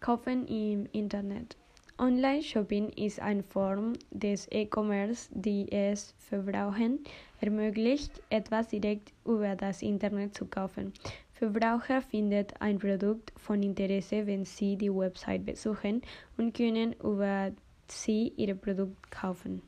Kaufen im Internet. Online-Shopping ist eine Form des E-Commerce, die es Verbrauchern ermöglicht, etwas direkt über das Internet zu kaufen. Verbraucher finden ein Produkt von Interesse, wenn sie die Website besuchen und können über sie ihr Produkt kaufen.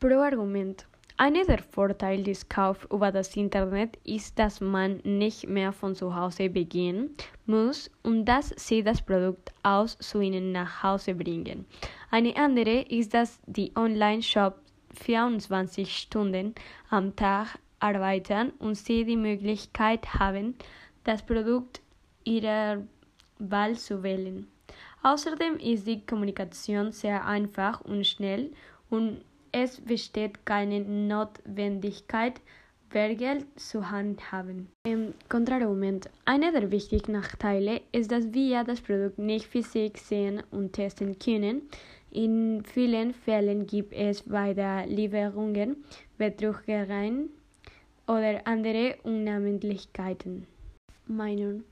Pro-Argument einer der Vorteile des Kaufs über das Internet ist, dass man nicht mehr von zu Hause beginnen muss und dass sie das Produkt aus zu ihnen nach Hause bringen. Eine andere ist, dass die Online-Shop 24 Stunden am Tag arbeiten und sie die Möglichkeit haben, das Produkt ihrer Wahl zu wählen. Außerdem ist die Kommunikation sehr einfach und schnell und es besteht keine Notwendigkeit, Bargeld zu handhaben. Im Kontraargument. Einer der wichtigen Nachteile ist, dass wir das Produkt nicht physisch sehen und testen können. In vielen Fällen gibt es bei der Lieferungen Betrügereien oder andere Unnahmlichkeiten. Meinung.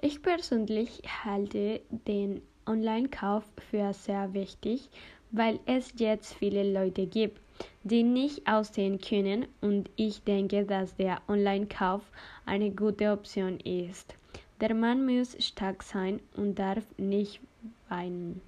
Ich persönlich halte den Online-Kauf für sehr wichtig weil es jetzt viele Leute gibt, die nicht aussehen können und ich denke, dass der Online-Kauf eine gute Option ist. Der Mann muss stark sein und darf nicht weinen.